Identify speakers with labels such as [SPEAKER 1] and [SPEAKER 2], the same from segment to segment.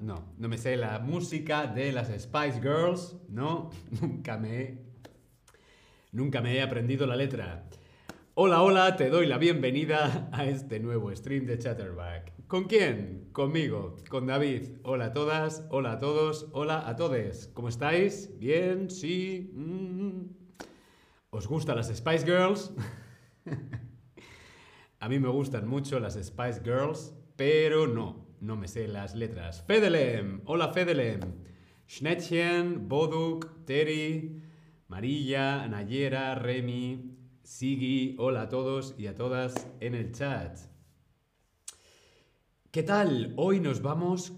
[SPEAKER 1] No, no me sé la música de las Spice Girls. No, nunca me he, nunca me he aprendido la letra. Hola, hola, te doy la bienvenida a este nuevo stream de Chatterback. ¿Con quién? Conmigo, con David. Hola a todas, hola a todos, hola a todes. ¿Cómo estáis? ¿Bien? ¿Sí? Mm. ¿Os gustan las Spice Girls? a mí me gustan mucho las Spice Girls, pero no, no me sé las letras. Fedelem, hola Fedelem. Schnettchen, Boduk, Terry, Marilla, Nayera, Remy, Sigi, hola a todos y a todas en el chat. ¿Qué tal? Hoy nos vamos...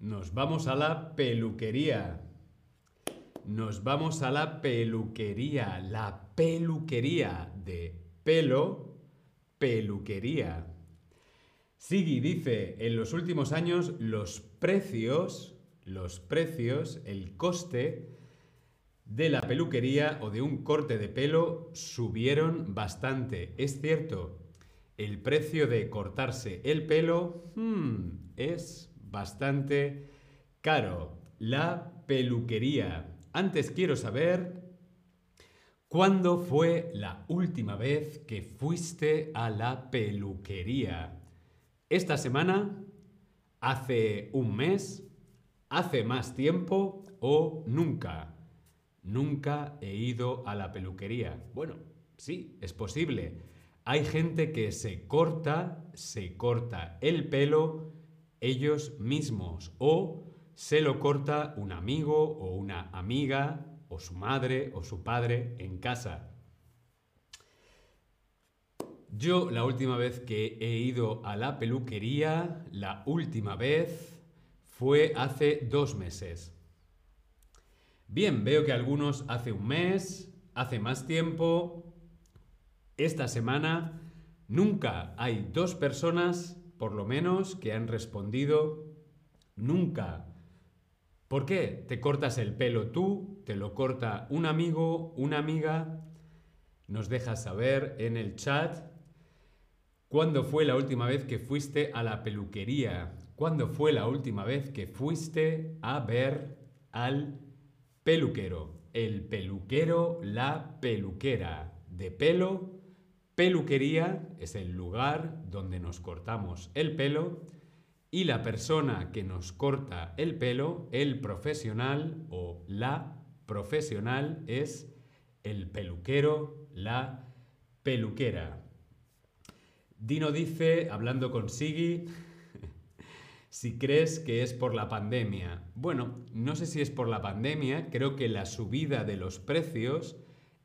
[SPEAKER 1] Nos vamos a la peluquería. Nos vamos a la peluquería. La peluquería de pelo, peluquería. Sigi dice, en los últimos años los precios, los precios, el coste de la peluquería o de un corte de pelo subieron bastante. Es cierto, el precio de cortarse el pelo hmm, es bastante caro. La peluquería. Antes quiero saber cuándo fue la última vez que fuiste a la peluquería. Esta semana, hace un mes, hace más tiempo o nunca. Nunca he ido a la peluquería. Bueno, sí, es posible. Hay gente que se corta, se corta el pelo ellos mismos o se lo corta un amigo o una amiga o su madre o su padre en casa. Yo la última vez que he ido a la peluquería, la última vez fue hace dos meses. Bien, veo que algunos hace un mes, hace más tiempo. Esta semana nunca hay dos personas, por lo menos, que han respondido nunca. ¿Por qué? ¿Te cortas el pelo tú? ¿Te lo corta un amigo, una amiga? Nos dejas saber en el chat. ¿Cuándo fue la última vez que fuiste a la peluquería? ¿Cuándo fue la última vez que fuiste a ver al peluquero? El peluquero, la peluquera. De pelo, peluquería es el lugar donde nos cortamos el pelo y la persona que nos corta el pelo, el profesional o la profesional es el peluquero, la peluquera. Dino dice, hablando con Sigi, si crees que es por la pandemia. Bueno, no sé si es por la pandemia, creo que la subida de los precios,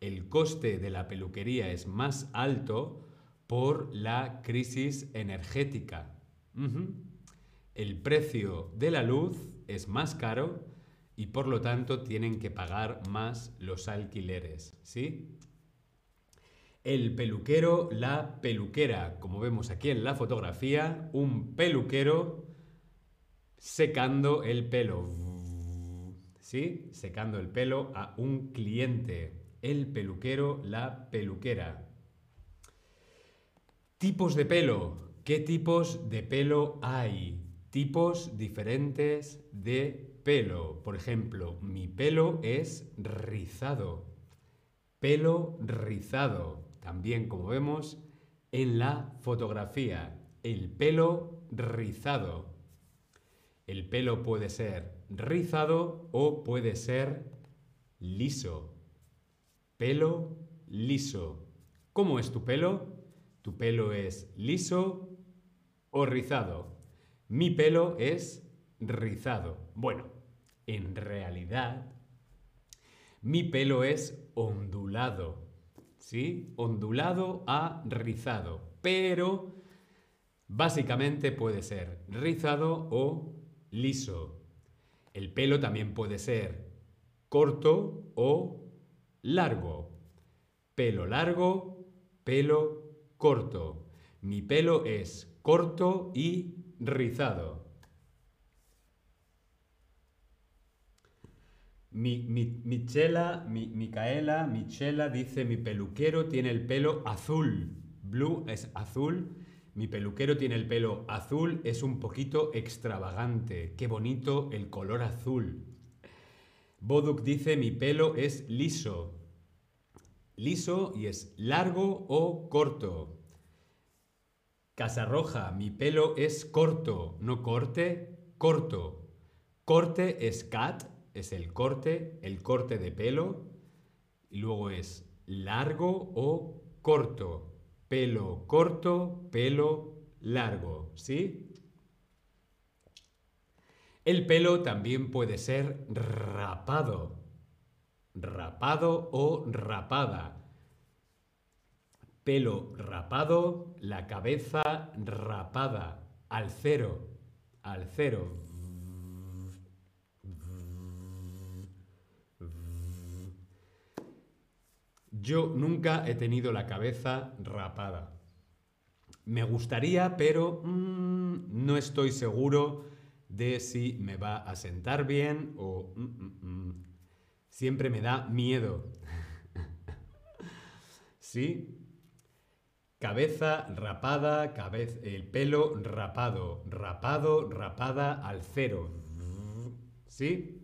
[SPEAKER 1] el coste de la peluquería es más alto por la crisis energética. El precio de la luz es más caro y por lo tanto tienen que pagar más los alquileres, ¿sí? El peluquero, la peluquera, como vemos aquí en la fotografía, un peluquero secando el pelo. ¿Sí? Secando el pelo a un cliente. El peluquero, la peluquera. Tipos de pelo. ¿Qué tipos de pelo hay? Tipos diferentes de pelo. Por ejemplo, mi pelo es rizado. Pelo rizado. También, como vemos en la fotografía, el pelo rizado. El pelo puede ser rizado o puede ser liso. Pelo liso. ¿Cómo es tu pelo? ¿Tu pelo es liso o rizado? Mi pelo es rizado. Bueno, en realidad, mi pelo es ondulado. ¿Sí? Ondulado a rizado. Pero Básicamente puede ser rizado o liso. El pelo también puede ser corto o largo. Pelo largo, pelo corto. Mi pelo es corto y rizado. Mi, mi, Michela, mi, Micaela, Michela dice, mi peluquero tiene el pelo azul. Blue es azul. Mi peluquero tiene el pelo azul, es un poquito extravagante. Qué bonito el color azul. Boduk dice, mi pelo es liso. Liso y es largo o corto. Casarroja, mi pelo es corto, no corte, corto. Corte es cat, es el corte, el corte de pelo. Y luego es largo o corto. Pelo corto, pelo largo, ¿sí? El pelo también puede ser rapado. Rapado o rapada pelo rapado, la cabeza rapada, al cero, al cero. Yo nunca he tenido la cabeza rapada. Me gustaría, pero mm, no estoy seguro de si me va a sentar bien o mm, mm, siempre me da miedo. ¿Sí? Cabeza rapada, el pelo rapado, rapado, rapada al cero. ¿Sí?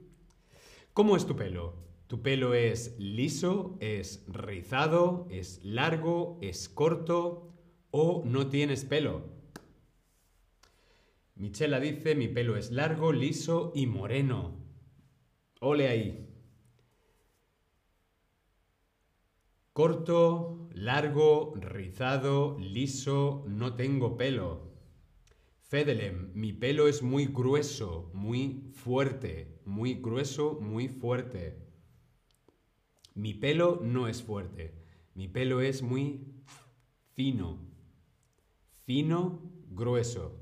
[SPEAKER 1] ¿Cómo es tu pelo? ¿Tu pelo es liso, es rizado, es largo, es corto o no tienes pelo? Michela dice, mi pelo es largo, liso y moreno. Ole ahí. Corto, largo, rizado, liso, no tengo pelo. Fedelem, mi pelo es muy grueso, muy fuerte, muy grueso, muy fuerte. Mi pelo no es fuerte, mi pelo es muy fino, fino, grueso,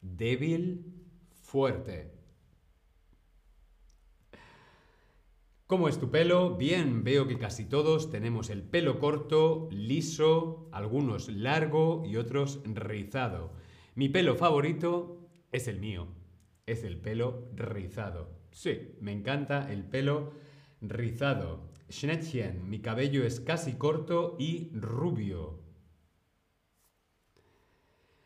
[SPEAKER 1] débil, fuerte. ¿Cómo es tu pelo? Bien, veo que casi todos tenemos el pelo corto, liso, algunos largo y otros rizado. Mi pelo favorito es el mío, es el pelo rizado. Sí, me encanta el pelo rizado. Schnettchen, mi cabello es casi corto y rubio.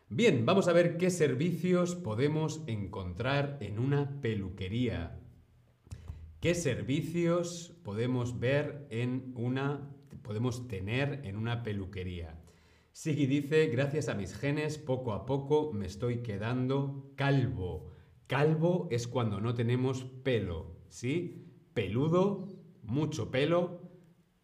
[SPEAKER 1] Bien, vamos a ver qué servicios podemos encontrar en una peluquería. ¿Qué servicios podemos ver en una podemos tener en una peluquería? Sigi dice, gracias a mis genes, poco a poco me estoy quedando calvo. Calvo es cuando no tenemos pelo, ¿sí? Peludo, mucho pelo.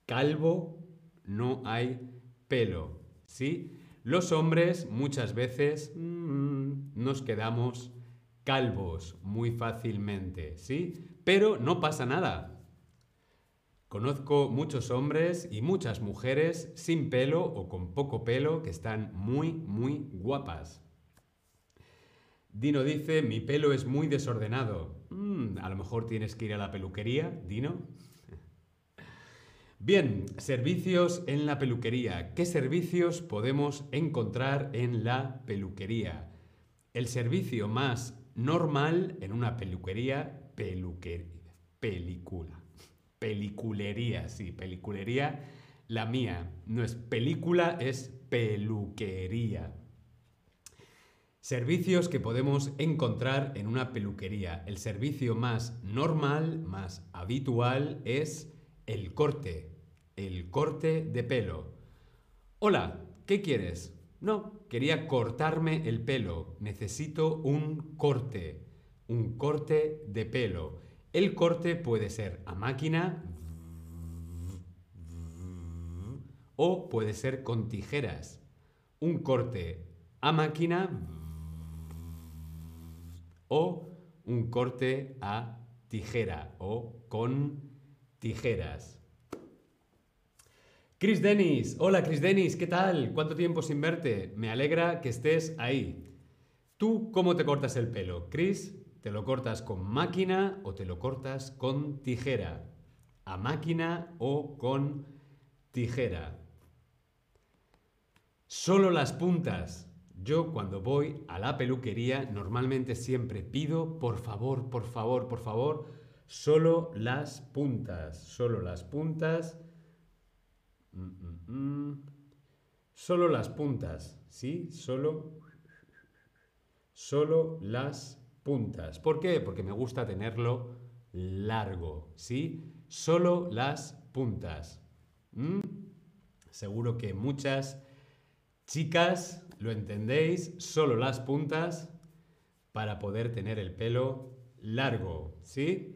[SPEAKER 1] Calvo, no hay pelo, ¿sí? Los hombres muchas veces mm, nos quedamos calvos muy fácilmente, ¿sí? Pero no pasa nada. Conozco muchos hombres y muchas mujeres sin pelo o con poco pelo que están muy, muy guapas. Dino dice, mi pelo es muy desordenado. Mm, a lo mejor tienes que ir a la peluquería, Dino. Bien, servicios en la peluquería. ¿Qué servicios podemos encontrar en la peluquería? El servicio más normal en una peluquería peluquería. Película. Peliculería, sí, peliculería. La mía no es película, es peluquería. Servicios que podemos encontrar en una peluquería. El servicio más normal, más habitual es el corte. El corte de pelo. Hola, ¿qué quieres? No, quería cortarme el pelo. Necesito un corte un corte de pelo. El corte puede ser a máquina o puede ser con tijeras. Un corte a máquina o un corte a tijera o con tijeras. Chris Dennis, hola Chris Dennis, ¿qué tal? ¿Cuánto tiempo sin verte? Me alegra que estés ahí. ¿Tú cómo te cortas el pelo? Chris, ¿te lo cortas con máquina o te lo cortas con tijera? ¿A máquina o con tijera? Solo las puntas. Yo cuando voy a la peluquería normalmente siempre pido, por favor, por favor, por favor, solo las puntas. Solo las puntas. Mm, mm, mm. Solo las puntas. ¿Sí? Solo. Solo las puntas. ¿Por qué? Porque me gusta tenerlo largo. ¿Sí? Solo las puntas. Seguro que muchas chicas lo entendéis, solo las puntas para poder tener el pelo largo, ¿sí?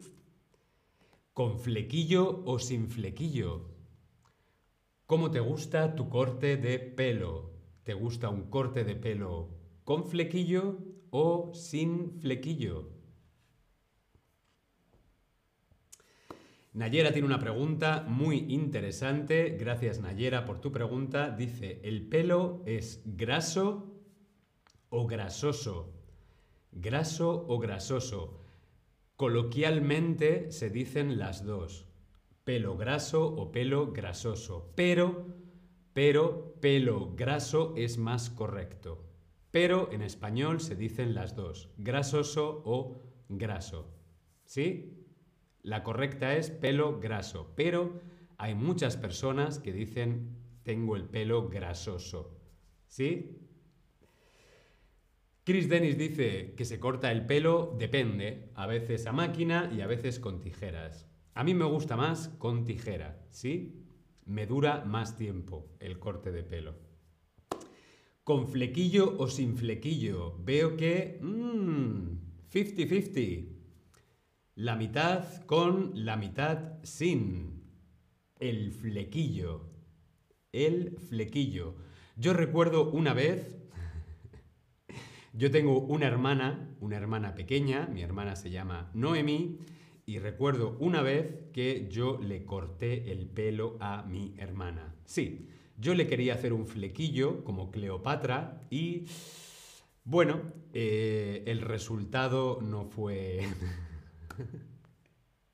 [SPEAKER 1] ¿Con flequillo o sin flequillo? ¿Cómo te gusta tu corte de pelo? ¿Te gusta un corte de pelo con flequillo o sin flequillo? Nayera tiene una pregunta muy interesante. Gracias Nayera por tu pregunta. Dice, ¿el pelo es graso o grasoso? Graso o grasoso. Coloquialmente se dicen las dos. Pelo graso o pelo grasoso. Pero, pero, pelo graso es más correcto. Pero en español se dicen las dos. Grasoso o graso. ¿Sí? La correcta es pelo graso, pero hay muchas personas que dicen tengo el pelo grasoso. ¿Sí? Chris Dennis dice que se corta el pelo, depende, a veces a máquina y a veces con tijeras. A mí me gusta más con tijera, ¿sí? Me dura más tiempo el corte de pelo. Con flequillo o sin flequillo, veo que... 50-50. Mm, la mitad con la mitad sin. El flequillo. El flequillo. Yo recuerdo una vez, yo tengo una hermana, una hermana pequeña, mi hermana se llama Noemi, y recuerdo una vez que yo le corté el pelo a mi hermana. Sí, yo le quería hacer un flequillo como Cleopatra y bueno, eh, el resultado no fue...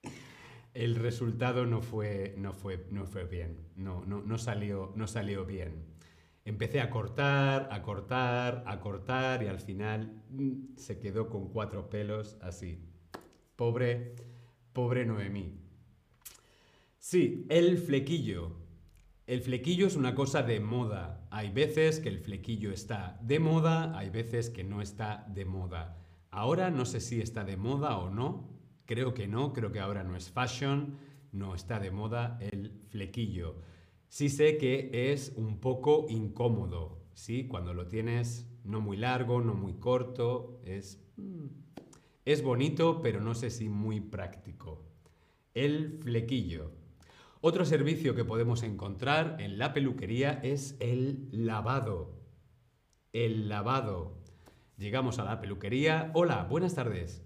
[SPEAKER 1] el resultado no fue, no fue, no fue bien, no, no, no, salió, no salió bien. Empecé a cortar, a cortar, a cortar y al final mm, se quedó con cuatro pelos así. Pobre, pobre Noemí. Sí, el flequillo. El flequillo es una cosa de moda. Hay veces que el flequillo está de moda, hay veces que no está de moda. Ahora no sé si está de moda o no, Creo que no, creo que ahora no es fashion, no está de moda el flequillo. Sí sé que es un poco incómodo, ¿sí? Cuando lo tienes no muy largo, no muy corto, es, mm, es bonito, pero no sé si muy práctico. El flequillo. Otro servicio que podemos encontrar en la peluquería es el lavado. El lavado. Llegamos a la peluquería. Hola, buenas tardes.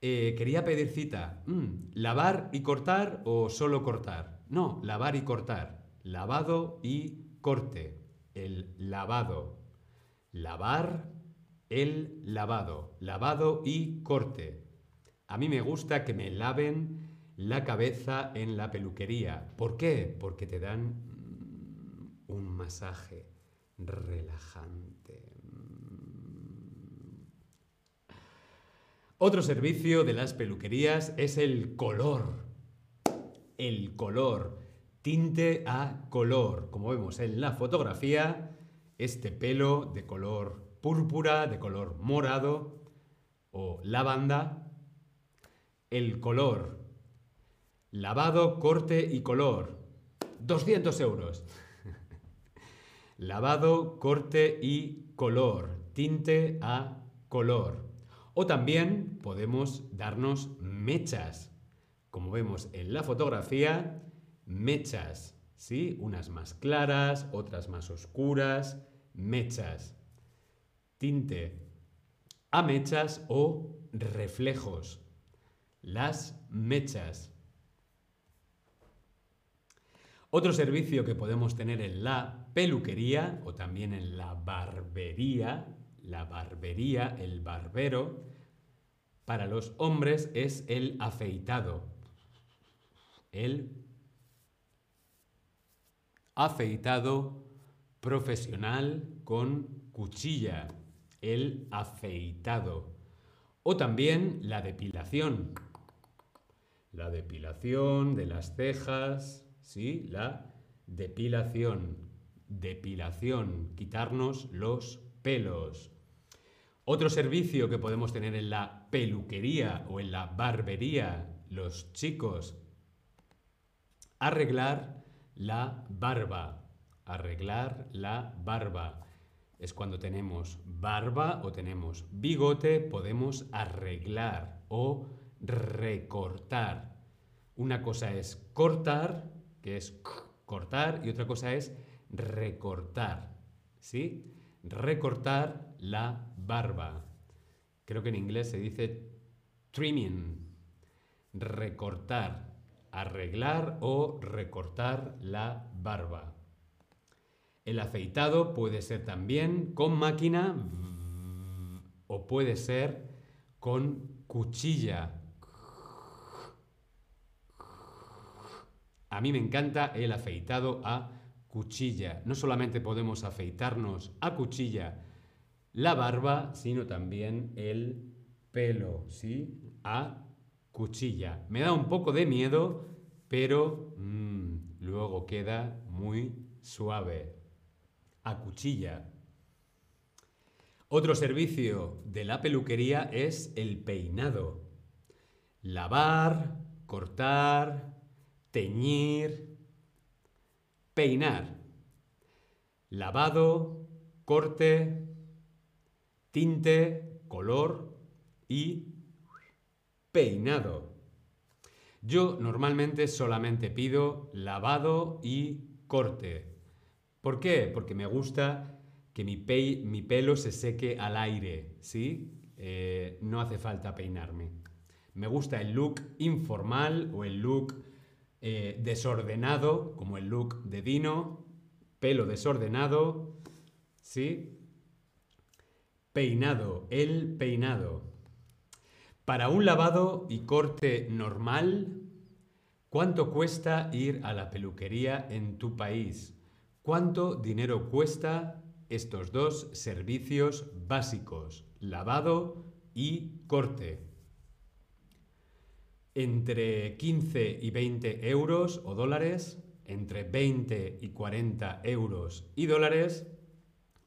[SPEAKER 1] Eh, quería pedir cita. Mm, ¿Lavar y cortar o solo cortar? No, lavar y cortar. Lavado y corte. El lavado. Lavar, el lavado. Lavado y corte. A mí me gusta que me laven la cabeza en la peluquería. ¿Por qué? Porque te dan mm, un masaje relajante. Otro servicio de las peluquerías es el color. El color. Tinte a color. Como vemos en la fotografía, este pelo de color púrpura, de color morado o lavanda. El color. Lavado, corte y color. 200 euros. Lavado, corte y color. Tinte a color. O también podemos darnos mechas. Como vemos en la fotografía, mechas, ¿sí? Unas más claras, otras más oscuras, mechas. Tinte a mechas o reflejos. Las mechas. Otro servicio que podemos tener en la peluquería o también en la barbería, la barbería, el barbero, para los hombres es el afeitado. El afeitado profesional con cuchilla. El afeitado. O también la depilación. La depilación de las cejas, ¿sí? La depilación. Depilación, quitarnos los pelos. Otro servicio que podemos tener en la peluquería o en la barbería, los chicos, arreglar la barba. Arreglar la barba. Es cuando tenemos barba o tenemos bigote, podemos arreglar o recortar. Una cosa es cortar, que es cortar, y otra cosa es recortar. ¿Sí? Recortar la barba. Creo que en inglés se dice trimming. Recortar. Arreglar o recortar la barba. El afeitado puede ser también con máquina o puede ser con cuchilla. A mí me encanta el afeitado a cuchilla. No solamente podemos afeitarnos a cuchilla la barba, sino también el pelo, ¿sí? A cuchilla. Me da un poco de miedo, pero mm, luego queda muy suave. Cuchilla. Otro servicio de la peluquería es el peinado. Lavar, cortar, teñir, peinar. Lavado, corte, tinte, color y peinado. Yo normalmente solamente pido lavado y corte. ¿Por qué? Porque me gusta que mi, pelo se seque al aire, ¿sí? Eh, no hace falta peinarme. Me gusta el look informal o el look eh, desordenado, como el look de Dino, pelo desordenado, ¿sí? Peinado, el peinado. Para un lavado y corte normal, ¿cuánto cuesta ir a la peluquería en tu país? ¿Cuánto dinero cuesta estos dos servicios básicos, lavado y corte? Entre 15 y 20 euros o dólares, entre 20 y 40 euros y dólares,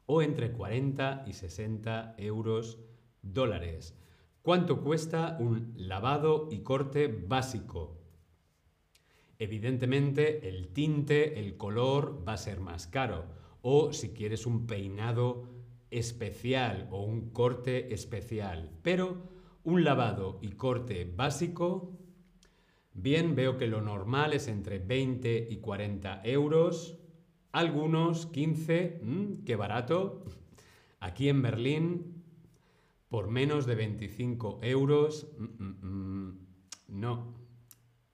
[SPEAKER 1] o entre 40 y 60 euros dólares. ¿Cuánto cuesta un lavado y corte básico? Evidentemente el tinte, el color va a ser más caro. O si quieres un peinado especial o un corte especial. Pero un lavado y corte básico, bien, veo que lo normal es entre 20 y 40 euros. Algunos 15, mm, qué barato. Aquí en Berlín, por menos de 25 euros, mm, mm, no.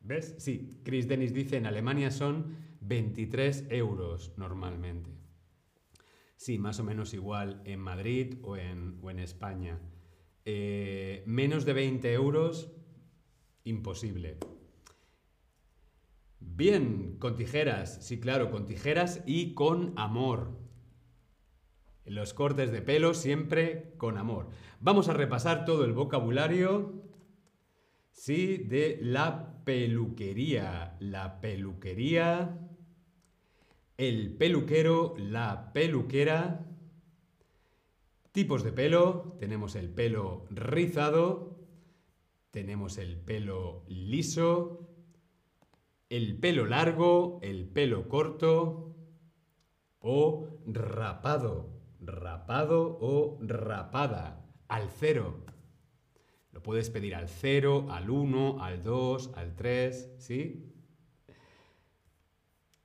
[SPEAKER 1] ¿Ves? Sí, Chris Dennis dice, en Alemania son 23 euros normalmente. Sí, más o menos igual en Madrid o en, en España. Eh, menos de 20 euros, imposible. Bien, con tijeras, sí, claro, con tijeras y con amor. Los cortes de pelo siempre con amor. Vamos a repasar todo el vocabulario, sí, de la peluquería. La peluquería, el peluquero, la peluquera. Tipos de pelo, tenemos el pelo rizado, tenemos el pelo liso, el pelo largo, el pelo corto o rapado, rapado o rapada, al cero. Puedes pedir al cero, al 1, al 2, al 3, ¿sí?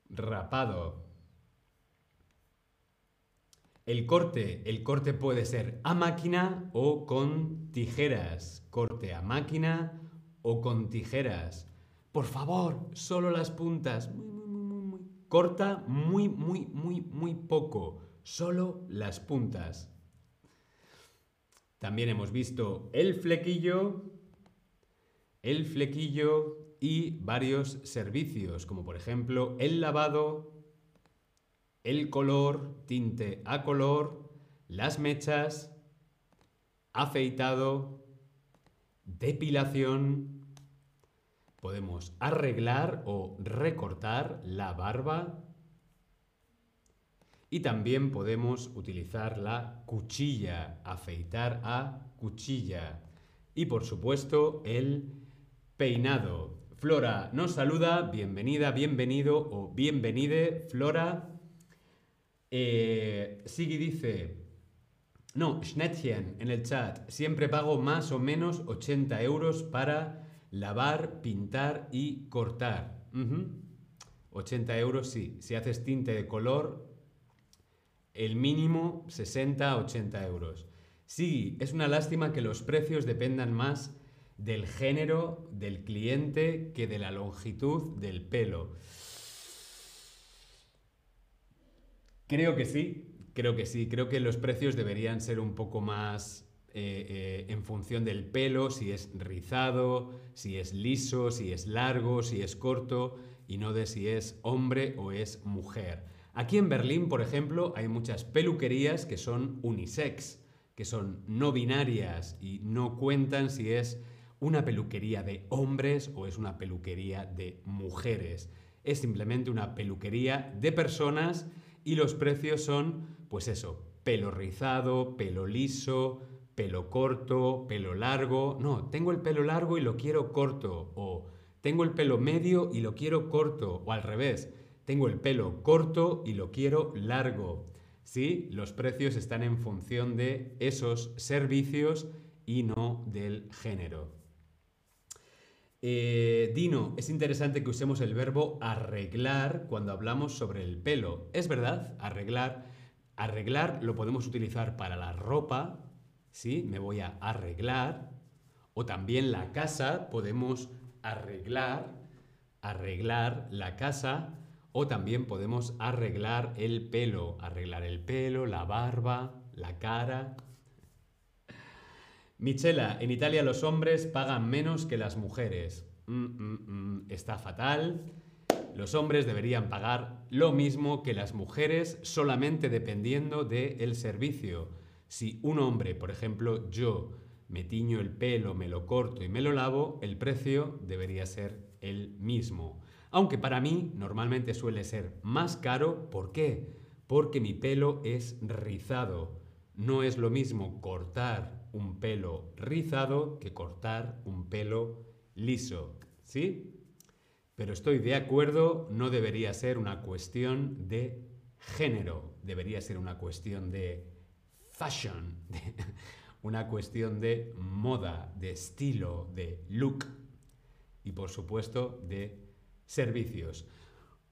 [SPEAKER 1] Rapado. El corte, el corte puede ser a máquina o con tijeras. Corte a máquina o con tijeras. Por favor, solo las puntas. Corta muy, muy, muy, muy poco, solo las puntas. También hemos visto el flequillo, el flequillo y varios servicios, como por ejemplo el lavado, el color, tinte a color, las mechas, afeitado, depilación. Podemos arreglar o recortar la barba. Y también podemos utilizar la cuchilla, afeitar a cuchilla. Y por supuesto el peinado. Flora nos saluda, bienvenida, bienvenido o bienvenide, Flora. Eh, dice, no, Schnettchen en el chat, siempre pago más o menos 80 euros para lavar, pintar y cortar. 80 euros sí, si haces tinte de color, el mínimo 60-80 euros. Sí, es una lástima que los precios dependan más del género del cliente que de la longitud del pelo. Creo que sí, creo que sí, creo que los precios deberían ser un poco más eh, eh, en función del pelo, si es rizado, si es liso, si es largo, si es corto, y no de si es hombre o es mujer. Aquí en Berlín, por ejemplo, hay muchas peluquerías que son unisex, que son no binarias y no cuentan si es una peluquería de hombres o es una peluquería de mujeres. Es simplemente una peluquería de personas y los precios son, pues eso, pelo rizado, pelo liso, pelo corto, pelo largo. No, tengo el pelo largo y lo quiero corto. O tengo el pelo medio y lo quiero corto. O al revés, tengo el pelo corto y lo quiero largo. ¿Sí? Los precios están en función de esos servicios y no del género. Eh, Dino, es interesante que usemos el verbo arreglar cuando hablamos sobre el pelo. Es verdad, arreglar. Arreglar lo podemos utilizar para la ropa, ¿sí? Me voy a arreglar. O también la casa, podemos arreglar, arreglar la casa. O también podemos arreglar el pelo, arreglar el pelo, la barba, la cara. Michela, en Italia los hombres pagan menos que las mujeres. Mm, mm, mm, está fatal. Los hombres deberían pagar lo mismo que las mujeres solamente dependiendo del servicio. Si un hombre, por ejemplo, yo me tiño el pelo, me lo corto y me lo lavo, el precio debería ser el mismo. Aunque para mí normalmente suele ser más caro. ¿Por qué? Porque mi pelo es rizado. No es lo mismo cortar un pelo rizado que cortar un pelo liso. ¿Sí? Pero estoy de acuerdo, no debería ser una cuestión de género, debería ser una cuestión de fashion, una cuestión de moda, de estilo, de look y por supuesto de servicios.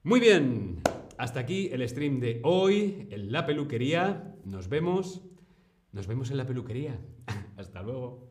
[SPEAKER 1] Muy bien, hasta aquí el stream de hoy en la peluquería. Nos vemos, nos vemos en la peluquería. Hasta luego.